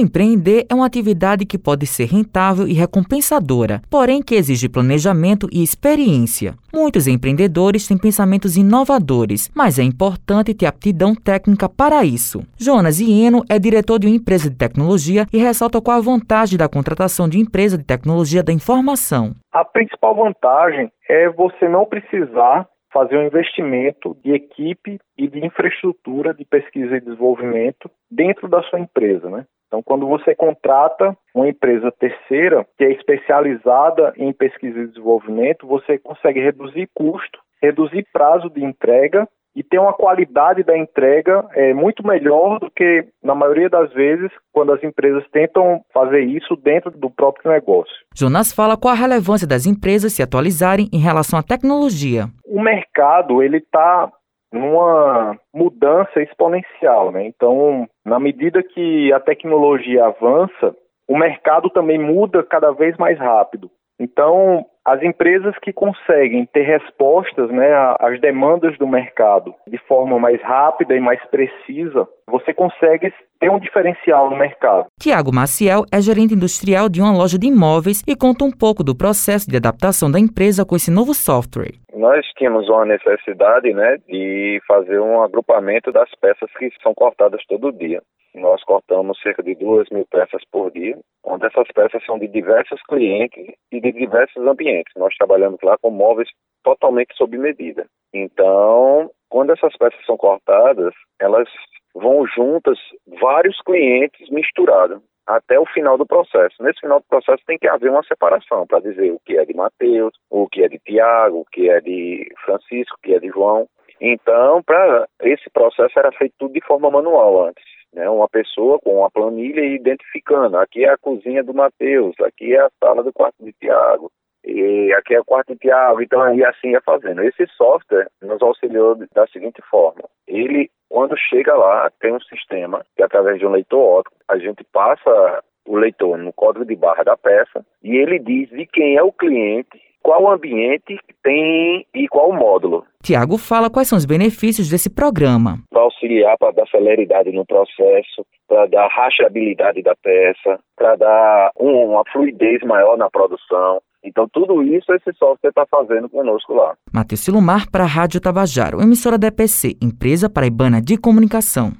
empreender é uma atividade que pode ser rentável e recompensadora, porém que exige planejamento e experiência. Muitos empreendedores têm pensamentos inovadores, mas é importante ter aptidão técnica para isso. Jonas Ieno é diretor de uma empresa de tecnologia e ressalta qual a vantagem da contratação de empresa de tecnologia da informação. A principal vantagem é você não precisar fazer um investimento de equipe e de infraestrutura de pesquisa e desenvolvimento dentro da sua empresa, né? Então, quando você contrata uma empresa terceira que é especializada em pesquisa e desenvolvimento, você consegue reduzir custo, reduzir prazo de entrega e ter uma qualidade da entrega é muito melhor do que, na maioria das vezes, quando as empresas tentam fazer isso dentro do próprio negócio. Jonas fala qual a relevância das empresas se atualizarem em relação à tecnologia. O mercado ele está numa mudança exponencial, né? Então, na medida que a tecnologia avança, o mercado também muda cada vez mais rápido. Então, as empresas que conseguem ter respostas né, às demandas do mercado de forma mais rápida e mais precisa, você consegue ter um diferencial no mercado. Tiago Maciel é gerente industrial de uma loja de imóveis e conta um pouco do processo de adaptação da empresa com esse novo software. Nós tínhamos uma necessidade né, de fazer um agrupamento das peças que são cortadas todo dia. Nós cortamos cerca de duas mil peças por dia, onde essas peças são de diversos clientes e de diversos ambientes. Nós trabalhamos lá com móveis totalmente sob medida. Então, quando essas peças são cortadas, elas vão juntas, vários clientes misturados até o final do processo. Nesse final do processo tem que haver uma separação para dizer o que é de Mateus, o que é de Tiago, o que é de Francisco, o que é de João. Então, para esse processo era feito tudo de forma manual antes né, uma pessoa com uma planilha identificando, aqui é a cozinha do Mateus, aqui é a sala do quarto de Tiago, e aqui é o quarto de Tiago, então e assim ia fazendo. Esse software nos auxiliou da seguinte forma, ele, quando chega lá, tem um sistema que através de um leitor óptico, a gente passa o leitor no código de barra da peça e ele diz de quem é o cliente qual ambiente tem e qual módulo. Tiago fala quais são os benefícios desse programa. Para auxiliar, para dar celeridade no processo, para dar rastreabilidade da peça, para dar um, uma fluidez maior na produção. Então, tudo isso esse software está fazendo conosco lá. Matheus Silumar para a Rádio Tabajaro, emissora da EPC, Empresa Paraibana de Comunicação.